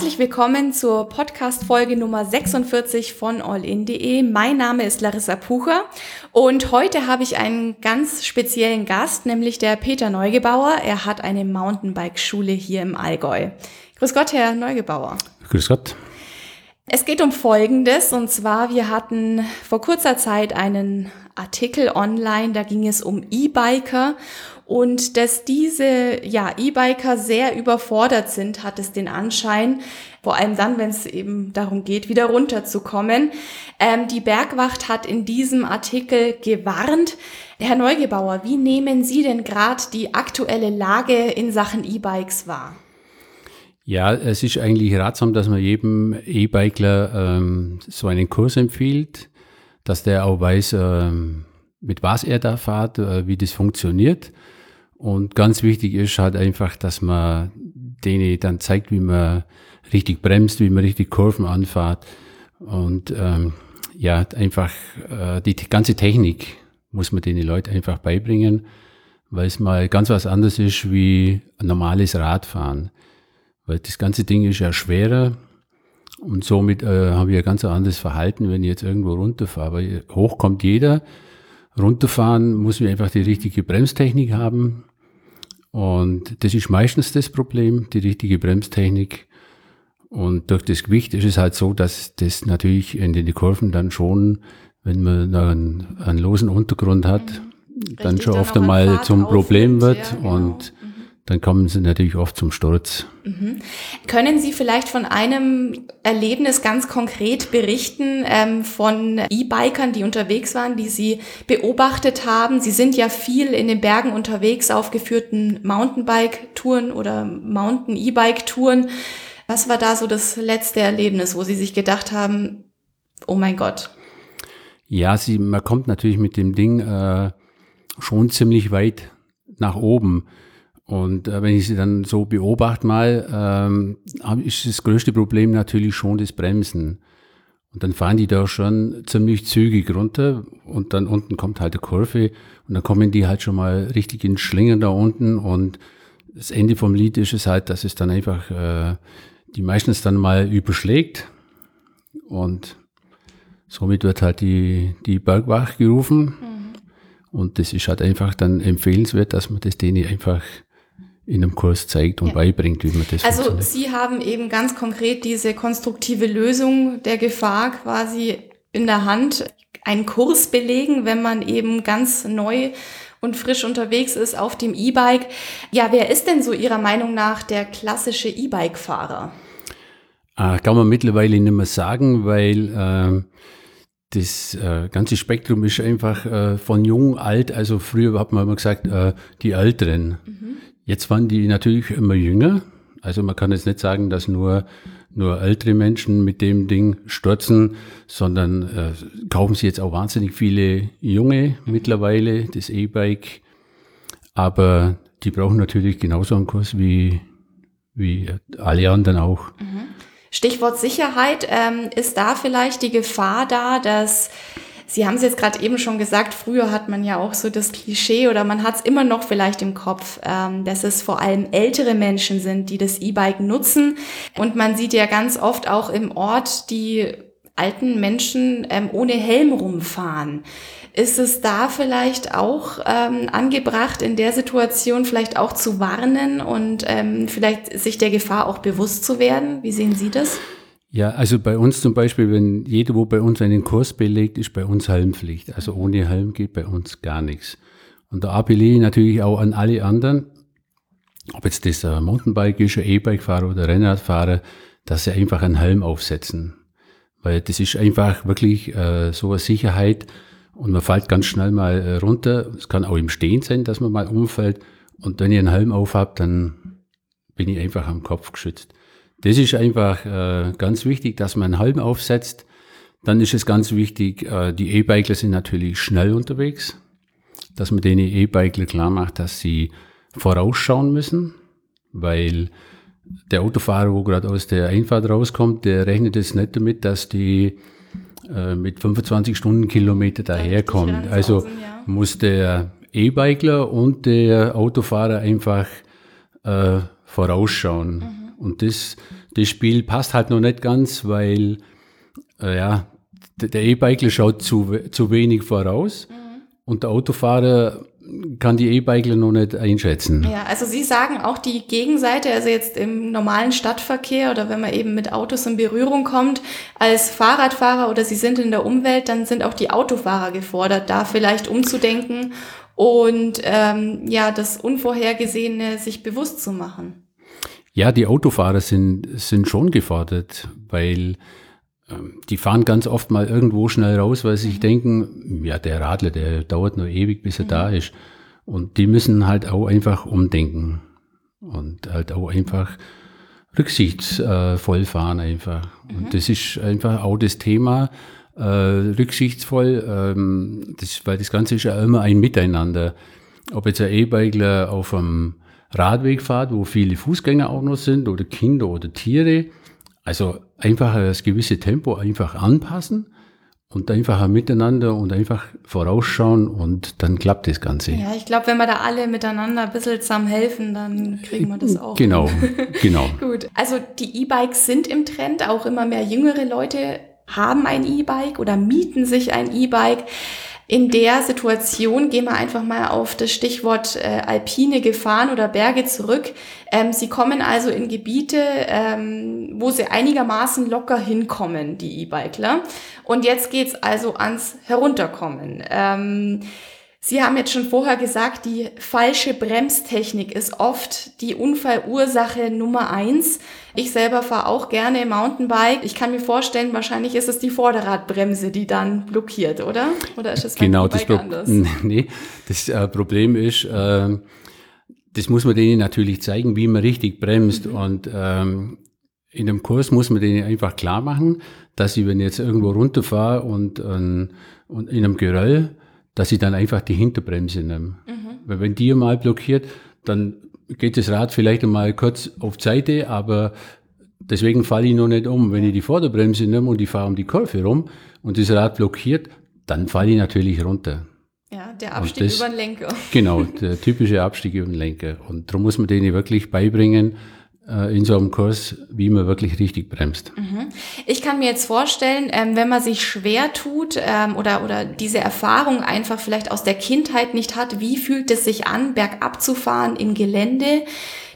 Herzlich willkommen zur Podcast-Folge Nummer 46 von allin.de. Mein Name ist Larissa Pucher und heute habe ich einen ganz speziellen Gast, nämlich der Peter Neugebauer. Er hat eine Mountainbike-Schule hier im Allgäu. Grüß Gott, Herr Neugebauer. Grüß Gott. Es geht um Folgendes, und zwar, wir hatten vor kurzer Zeit einen Artikel online, da ging es um E-Biker und dass diese ja, E-Biker sehr überfordert sind, hat es den Anschein, vor allem dann, wenn es eben darum geht, wieder runterzukommen. Ähm, die Bergwacht hat in diesem Artikel gewarnt. Herr Neugebauer, wie nehmen Sie denn gerade die aktuelle Lage in Sachen E-Bikes wahr? Ja, es ist eigentlich ratsam, dass man jedem E-Bikler ähm, so einen Kurs empfiehlt, dass der auch weiß, ähm, mit was er da fährt, äh, wie das funktioniert. Und ganz wichtig ist halt einfach, dass man denen dann zeigt, wie man richtig bremst, wie man richtig Kurven anfährt. Und ähm, ja, einfach äh, die ganze Technik muss man den Leuten einfach beibringen, weil es mal ganz was anderes ist wie ein normales Radfahren. Weil das ganze Ding ist ja schwerer und somit äh, habe ich ein ganz anderes Verhalten, wenn ich jetzt irgendwo runterfahre. Weil hoch kommt jeder, runterfahren muss ich einfach die richtige Bremstechnik haben und das ist meistens das Problem, die richtige Bremstechnik. Und durch das Gewicht ist es halt so, dass das natürlich in den Kurven dann schon, wenn man einen, einen losen Untergrund hat, mhm. dann schon oft einmal zum Problem wird. Ja, genau. Und dann kommen sie natürlich oft zum Sturz. Mhm. Können Sie vielleicht von einem Erlebnis ganz konkret berichten ähm, von E-Bikern, die unterwegs waren, die Sie beobachtet haben? Sie sind ja viel in den Bergen unterwegs auf geführten Mountainbike-Touren oder Mountain-E-Bike-Touren. Was war da so das letzte Erlebnis, wo Sie sich gedacht haben, oh mein Gott? Ja, sie, man kommt natürlich mit dem Ding äh, schon ziemlich weit nach oben. Und äh, wenn ich sie dann so beobachte mal, ähm, ist das größte Problem natürlich schon das Bremsen. Und dann fahren die da schon ziemlich zügig runter und dann unten kommt halt eine Kurve und dann kommen die halt schon mal richtig in Schlingen da unten und das Ende vom Lied ist es halt, dass es dann einfach äh, die meistens dann mal überschlägt und somit wird halt die, die Bergwacht gerufen mhm. und das ist halt einfach dann empfehlenswert, dass man das denen einfach in einem Kurs zeigt und ja. beibringt, wie man das Also Sie haben eben ganz konkret diese konstruktive Lösung der Gefahr quasi in der Hand, einen Kurs belegen, wenn man eben ganz neu und frisch unterwegs ist auf dem E-Bike. Ja, wer ist denn so Ihrer Meinung nach der klassische E-Bike-Fahrer? Ah, kann man mittlerweile nicht mehr sagen, weil äh, das äh, ganze Spektrum ist einfach äh, von jung, alt, also früher hat man immer gesagt, äh, die Älteren. Mhm. Jetzt waren die natürlich immer jünger. Also man kann jetzt nicht sagen, dass nur, nur ältere Menschen mit dem Ding stürzen, sondern äh, kaufen sie jetzt auch wahnsinnig viele Junge mittlerweile, das E-Bike. Aber die brauchen natürlich genauso einen Kurs wie, wie alle anderen auch. Mhm. Stichwort Sicherheit, ähm, ist da vielleicht die Gefahr da, dass Sie haben es jetzt gerade eben schon gesagt, früher hat man ja auch so das Klischee oder man hat es immer noch vielleicht im Kopf, ähm, dass es vor allem ältere Menschen sind, die das E-Bike nutzen. Und man sieht ja ganz oft auch im Ort die alten Menschen ähm, ohne Helm rumfahren. Ist es da vielleicht auch ähm, angebracht, in der Situation vielleicht auch zu warnen und ähm, vielleicht sich der Gefahr auch bewusst zu werden? Wie sehen Sie das? Ja, also bei uns zum Beispiel, wenn jeder, wo bei uns einen Kurs belegt, ist bei uns Helmpflicht. Also ohne Helm geht bei uns gar nichts. Und da appelliere ich natürlich auch an alle anderen, ob jetzt das ein Mountainbike ist, ein E-Bike-Fahrer oder Rennradfahrer, dass sie einfach einen Helm aufsetzen. Weil das ist einfach wirklich äh, so eine Sicherheit und man fällt ganz schnell mal äh, runter. Es kann auch im Stehen sein, dass man mal umfällt. Und wenn ihr einen Helm aufhabt, dann bin ich einfach am Kopf geschützt. Das ist einfach äh, ganz wichtig, dass man einen Helm aufsetzt. Dann ist es ganz wichtig, äh, die E-Bikler sind natürlich schnell unterwegs, dass man den E-Bikler klar macht, dass sie vorausschauen müssen, weil der Autofahrer, wo gerade aus der Einfahrt rauskommt, der rechnet es nicht damit, dass die äh, mit 25 Stundenkilometer daherkommt. Also muss der E-Bikler und der Autofahrer einfach äh, vorausschauen. Mhm. Und das das Spiel passt halt noch nicht ganz, weil äh, ja, der E-Bikler schaut zu, zu wenig voraus mhm. und der Autofahrer kann die E-Bikler noch nicht einschätzen. Ja, also Sie sagen auch die Gegenseite, also jetzt im normalen Stadtverkehr oder wenn man eben mit Autos in Berührung kommt, als Fahrradfahrer oder Sie sind in der Umwelt, dann sind auch die Autofahrer gefordert, da vielleicht umzudenken und ähm, ja, das Unvorhergesehene sich bewusst zu machen. Ja, die Autofahrer sind, sind schon gefordert, weil ähm, die fahren ganz oft mal irgendwo schnell raus, weil sie sich denken, ja, der Radler, der dauert nur ewig, bis er mhm. da ist. Und die müssen halt auch einfach umdenken und halt auch einfach rücksichtsvoll fahren einfach. Mhm. Und das ist einfach auch das Thema, äh, rücksichtsvoll, ähm, das, weil das Ganze ist ja immer ein Miteinander. Ob jetzt ein E-Bikler auf einem Radweg fährt, wo viele Fußgänger auch noch sind oder Kinder oder Tiere, also einfach das gewisse Tempo einfach anpassen und einfach miteinander und einfach vorausschauen und dann klappt das Ganze. Ja, ich glaube, wenn wir da alle miteinander ein bisschen zusammen helfen, dann kriegen wir das auch. Genau, genau. Gut, also die E-Bikes sind im Trend, auch immer mehr jüngere Leute haben ein E-Bike oder mieten sich ein E-Bike. In der Situation gehen wir einfach mal auf das Stichwort äh, alpine Gefahren oder Berge zurück. Ähm, sie kommen also in Gebiete, ähm, wo sie einigermaßen locker hinkommen, die E-Bikler. Und jetzt geht's also ans Herunterkommen. Ähm, Sie haben jetzt schon vorher gesagt, die falsche Bremstechnik ist oft die Unfallursache Nummer eins. Ich selber fahre auch gerne Mountainbike. Ich kann mir vorstellen, wahrscheinlich ist es die Vorderradbremse, die dann blockiert, oder? Oder ist es genau, das Pro anders? Nee, das äh, Problem ist, äh, das muss man denen natürlich zeigen, wie man richtig bremst. Mhm. Und ähm, in einem Kurs muss man denen einfach klar machen, dass sie, wenn ich jetzt irgendwo runterfahre und, äh, und in einem Geröll, dass ich dann einfach die Hinterbremse nehme. Mhm. Weil wenn die mal blockiert, dann geht das Rad vielleicht einmal kurz auf Seite, aber deswegen falle ich noch nicht um. Wenn ich die Vorderbremse nehme und ich fahre um die Kurve rum und das Rad blockiert, dann falle ich natürlich runter. Ja, der Abstieg das, über den Lenker. Genau, der typische Abstieg über den Lenker. Und darum muss man denen wirklich beibringen, in so einem Kurs, wie man wirklich richtig bremst. Mhm. Ich kann mir jetzt vorstellen, ähm, wenn man sich schwer tut ähm, oder, oder diese Erfahrung einfach vielleicht aus der Kindheit nicht hat, wie fühlt es sich an, bergab zu fahren im Gelände,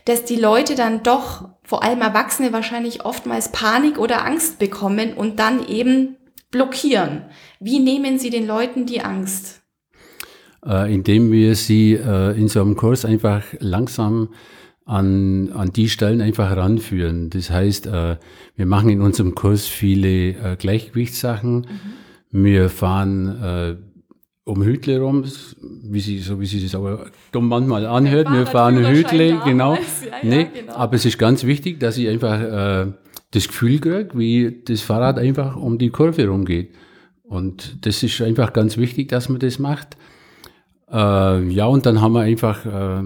dass die Leute dann doch, vor allem Erwachsene wahrscheinlich oftmals Panik oder Angst bekommen und dann eben blockieren. Wie nehmen Sie den Leuten die Angst? Äh, indem wir sie äh, in so einem Kurs einfach langsam an, an die Stellen einfach ranführen. Das heißt, äh, wir machen in unserem Kurs viele äh, Gleichgewichtssachen. Mhm. Wir fahren äh, um Hütle rum, wie sie, so wie sie das aber dumm manchmal anhört. Wir fahren Hütle, genau. Ja, nee, ja, genau. Aber es ist ganz wichtig, dass ich einfach äh, das Gefühl kriege, wie das Fahrrad einfach um die Kurve rumgeht. Und das ist einfach ganz wichtig, dass man das macht. Äh, ja, und dann haben wir einfach äh,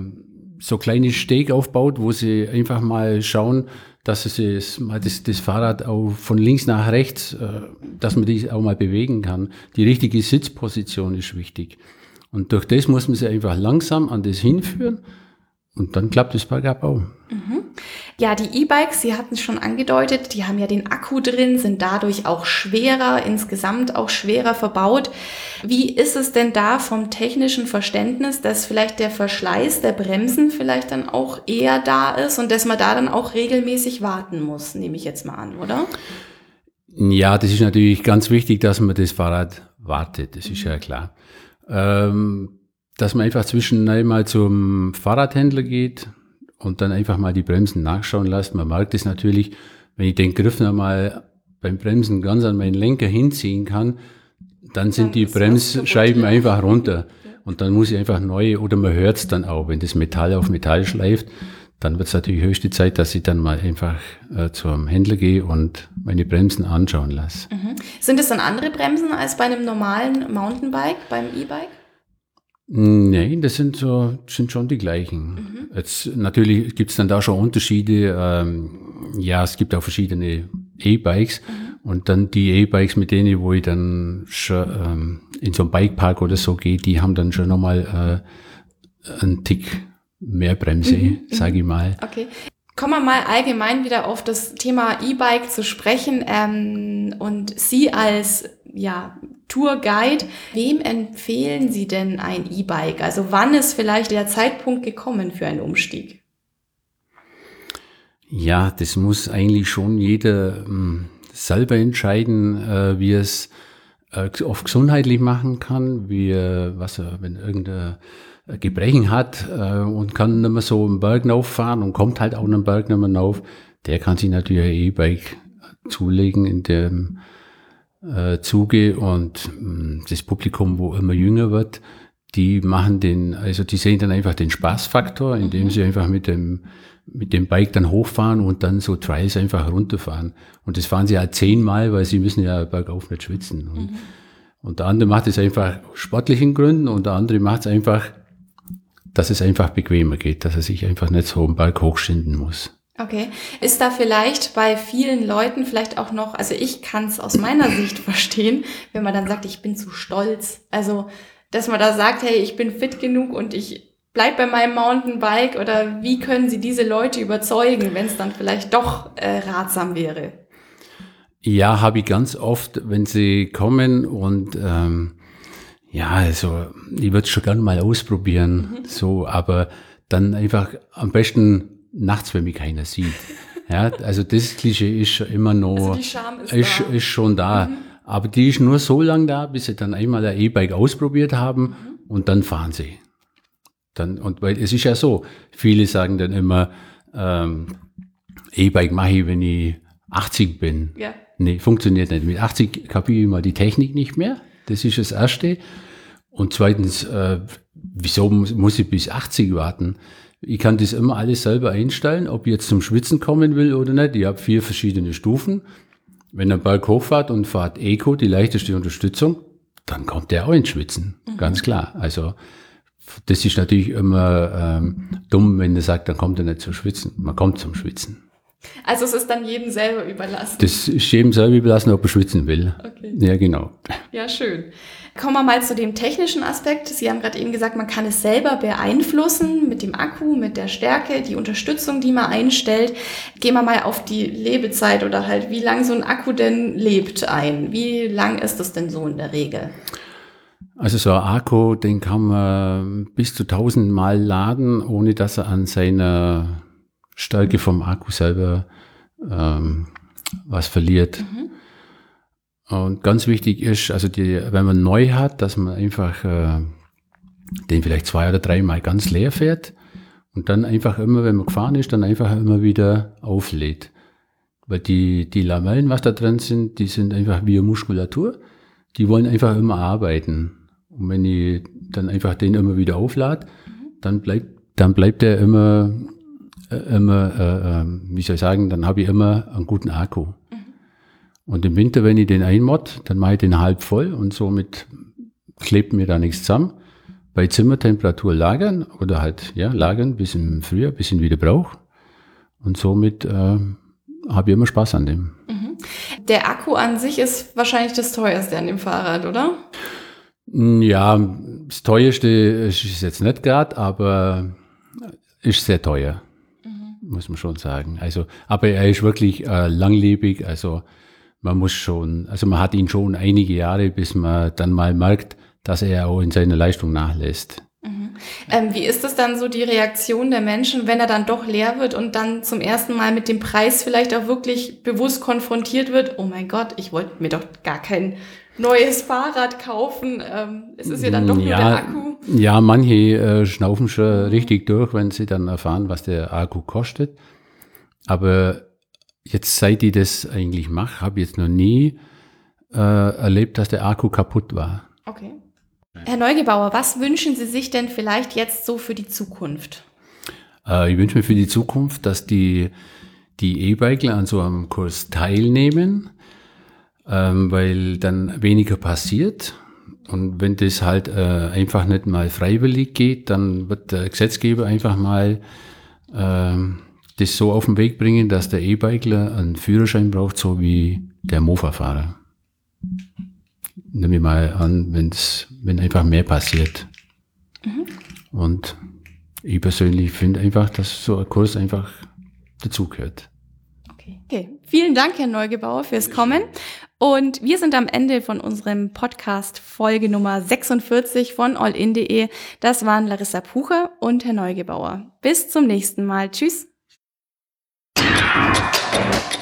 so kleine Steg aufbaut, wo sie einfach mal schauen, dass sie das, mal das, das Fahrrad auch von links nach rechts, äh, dass man die auch mal bewegen kann. Die richtige Sitzposition ist wichtig. Und durch das muss man sie einfach langsam an das hinführen und dann klappt es bergab auch. Mhm. Ja, die E-Bikes, Sie hatten es schon angedeutet, die haben ja den Akku drin, sind dadurch auch schwerer, insgesamt auch schwerer verbaut. Wie ist es denn da vom technischen Verständnis, dass vielleicht der Verschleiß der Bremsen vielleicht dann auch eher da ist und dass man da dann auch regelmäßig warten muss, nehme ich jetzt mal an, oder? Ja, das ist natürlich ganz wichtig, dass man das Fahrrad wartet, das ist ja klar. Ähm, dass man einfach zwischen einmal zum Fahrradhändler geht und dann einfach mal die Bremsen nachschauen lässt. Man merkt es natürlich, wenn ich den Griff nochmal beim Bremsen ganz an meinen Lenker hinziehen kann, dann sind dann die Bremsscheiben einfach runter. Und dann muss ich einfach neu, oder man hört es dann auch, wenn das Metall auf Metall schleift, dann wird es natürlich höchste Zeit, dass ich dann mal einfach äh, zum Händler gehe und meine Bremsen anschauen lasse. Mhm. Sind es dann andere Bremsen als bei einem normalen Mountainbike, beim E-Bike? Nein, das sind so, sind schon die gleichen. Mhm. Jetzt natürlich gibt es dann da schon Unterschiede. Ähm, ja, es gibt auch verschiedene E-Bikes mhm. und dann die E-Bikes, mit denen, wo ich dann schon ähm, in so einen Bikepark oder so gehe, die haben dann schon nochmal äh, einen Tick mehr Bremse, mhm. mhm. sage ich mal. Okay. Kommen wir mal allgemein wieder auf das Thema E-Bike zu sprechen ähm, und Sie als ja, Tourguide, wem empfehlen Sie denn ein E-Bike? Also wann ist vielleicht der Zeitpunkt gekommen für einen Umstieg? Ja, das muss eigentlich schon jeder ähm, selber entscheiden, äh, wie es äh, oft gesundheitlich machen kann, wie, was er, wenn irgendein Gebrechen hat äh, und kann nicht mehr so einen Berg rauffahren und kommt halt auch einen Berg nicht mehr rauf, der kann sich natürlich ein E-Bike zulegen in dem äh, Zuge und mh, mm, das Publikum, wo immer jünger wird, die machen den, also die sehen dann einfach den Spaßfaktor, indem mhm. sie einfach mit dem mit dem Bike dann hochfahren und dann so Trials einfach runterfahren. Und das fahren sie halt zehnmal, weil sie müssen ja bergauf nicht schwitzen. Und, mhm. und der andere macht es einfach aus sportlichen Gründen und der andere macht es einfach, dass es einfach bequemer geht, dass er sich einfach nicht so im Berg hochschinden muss. Okay. Ist da vielleicht bei vielen Leuten vielleicht auch noch, also ich kann es aus meiner Sicht verstehen, wenn man dann sagt, ich bin zu stolz. Also, dass man da sagt, hey, ich bin fit genug und ich bleib bei meinem Mountainbike oder wie können Sie diese Leute überzeugen, wenn es dann vielleicht doch äh, ratsam wäre? Ja, habe ich ganz oft, wenn sie kommen und ähm, ja, also ich würde es schon gerne mal ausprobieren, mhm. so, aber dann einfach am besten nachts, wenn mich keiner sieht. Ja, also das Klischee ist schon immer noch, also ist, ist, ist, schon da. Mhm. Aber die ist nur so lange da, bis sie dann einmal ein E-Bike ausprobiert haben mhm. und dann fahren sie. Dann, und weil es ist ja so, viele sagen dann immer, ähm, E-Bike mache ich, wenn ich 80 bin. Ja. Nee, funktioniert nicht. Mit 80 kapiere ich mal die Technik nicht mehr. Das ist das Erste. Und zweitens, äh, wieso muss, muss ich bis 80 warten? Ich kann das immer alles selber einstellen, ob ich jetzt zum Schwitzen kommen will oder nicht. Ich habe vier verschiedene Stufen. Wenn ein Balk hochfahrt und fahrt Eco, die leichteste Unterstützung, dann kommt der auch ins Schwitzen. Mhm. Ganz klar. Also das ist natürlich immer ähm, dumm, wenn er sagt, dann kommt er nicht zum Schwitzen. Man kommt zum Schwitzen. Also es ist dann jedem selber überlassen. Das ist jedem selber überlassen, ob er schwitzen will. Okay. Ja, genau. Ja, schön. Kommen wir mal zu dem technischen Aspekt. Sie haben gerade eben gesagt, man kann es selber beeinflussen mit dem Akku, mit der Stärke, die Unterstützung, die man einstellt. Gehen wir mal auf die Lebezeit oder halt, wie lang so ein Akku denn lebt ein. Wie lang ist das denn so in der Regel? Also so ein Akku, den kann man bis zu 1000 Mal laden, ohne dass er an seiner Stärke vom Akku selber ähm, was verliert. Mhm. Und ganz wichtig ist, also die, wenn man neu hat, dass man einfach äh, den vielleicht zwei oder dreimal ganz leer fährt und dann einfach immer, wenn man gefahren ist, dann einfach immer wieder auflädt. Weil die, die Lamellen, was da drin sind, die sind einfach wie Muskulatur. Die wollen einfach immer arbeiten. Und wenn ich dann einfach den immer wieder auflade, dann bleibt, dann bleibt der immer, äh, immer, äh, ähm, wie soll ich sagen, dann habe ich immer einen guten Akku. Und im Winter, wenn ich den einmod, dann mache ich den halb voll und somit klebt mir da nichts zusammen. Bei Zimmertemperatur lagern oder halt, ja, lagern bis im Frühjahr, bis ich ihn wieder brauche. Und somit äh, habe ich immer Spaß an dem. Mhm. Der Akku an sich ist wahrscheinlich das teuerste an dem Fahrrad, oder? Ja, das teuerste ist es jetzt nicht gerade, aber ist sehr teuer, mhm. muss man schon sagen. Also, aber er ist wirklich äh, langlebig, also man muss schon, also man hat ihn schon einige Jahre, bis man dann mal merkt, dass er auch in seiner Leistung nachlässt. Mhm. Ähm, wie ist das dann so die Reaktion der Menschen, wenn er dann doch leer wird und dann zum ersten Mal mit dem Preis vielleicht auch wirklich bewusst konfrontiert wird? Oh mein Gott, ich wollte mir doch gar keinen neues Fahrrad kaufen. Ähm, es ist ja dann doch nur der Akku. Ja, manche äh, schnaufen schon mhm. richtig durch, wenn sie dann erfahren, was der Akku kostet. Aber jetzt, seit ich das eigentlich mache, habe ich jetzt noch nie äh, erlebt, dass der Akku kaputt war. Okay. Herr Neugebauer, was wünschen Sie sich denn vielleicht jetzt so für die Zukunft? Äh, ich wünsche mir für die Zukunft, dass die die E-Bikler an so einem Kurs teilnehmen, ähm, weil dann weniger passiert. Und wenn das halt äh, einfach nicht mal freiwillig geht, dann wird der Gesetzgeber einfach mal äh, das so auf den Weg bringen, dass der E-Bikler einen Führerschein braucht, so wie der Mofa-Fahrer. Nehmen wir mal an, wenn's, wenn einfach mehr passiert. Mhm. Und ich persönlich finde einfach, dass so ein Kurs einfach dazugehört. Okay. okay. Vielen Dank, Herr Neugebauer, fürs Kommen. Und wir sind am Ende von unserem Podcast Folge Nummer 46 von allin.de. Das waren Larissa Pucher und Herr Neugebauer. Bis zum nächsten Mal. Tschüss. Thank you.